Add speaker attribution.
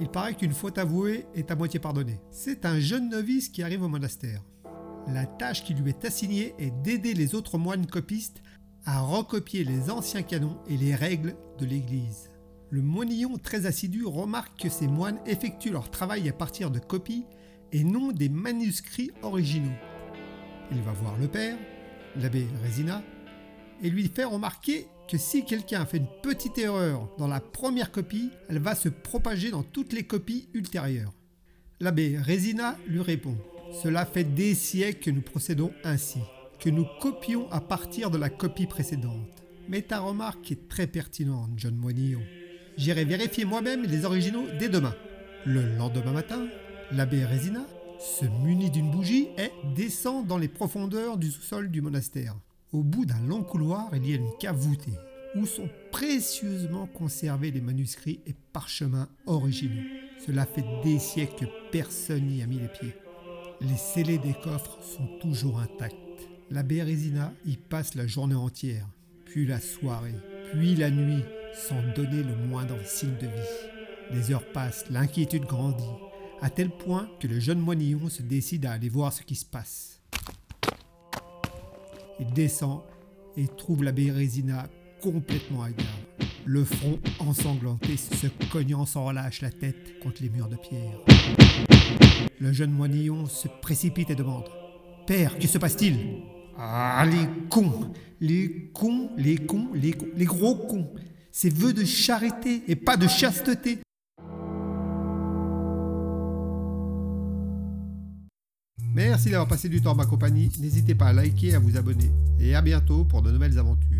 Speaker 1: Il paraît qu'une faute avouée est à moitié pardonnée. C'est un jeune novice qui arrive au monastère. La tâche qui lui est assignée est d'aider les autres moines copistes à recopier les anciens canons et les règles de l'Église. Le moinillon très assidu remarque que ces moines effectuent leur travail à partir de copies et non des manuscrits originaux. Il va voir le père, l'abbé Résina, et lui fait remarquer que si quelqu'un fait une petite erreur dans la première copie, elle va se propager dans toutes les copies ultérieures. L'abbé Résina lui répond Cela fait des siècles que nous procédons ainsi, que nous copions à partir de la copie précédente. Mais ta remarque est très pertinente, John Moinillon. J'irai vérifier moi-même les originaux dès demain. Le lendemain matin, l'abbé Résina se munit d'une bougie et descend dans les profondeurs du sous-sol du monastère. Au bout d'un long couloir, il y a une cave voûtée où sont précieusement conservés les manuscrits et parchemins originaux. Cela fait des siècles que personne n'y a mis les pieds. Les scellés des coffres sont toujours intacts. L'abbé Résina y passe la journée entière, puis la soirée, puis la nuit, sans donner le moindre signe de vie. Les heures passent, l'inquiétude grandit, à tel point que le jeune moinillon se décide à aller voir ce qui se passe. Il descend et trouve l'abbé Résina complètement hagard, le front ensanglanté, se cognant sans relâche la tête contre les murs de pierre. Le jeune moinillon se précipite et demande Père, que se passe-t-il? Ah, les cons Les cons, les cons, les cons, les gros cons. C'est vœux de charité et pas de chasteté Merci d'avoir passé du temps en ma compagnie. N'hésitez pas à liker à vous abonner. Et à bientôt pour de nouvelles aventures.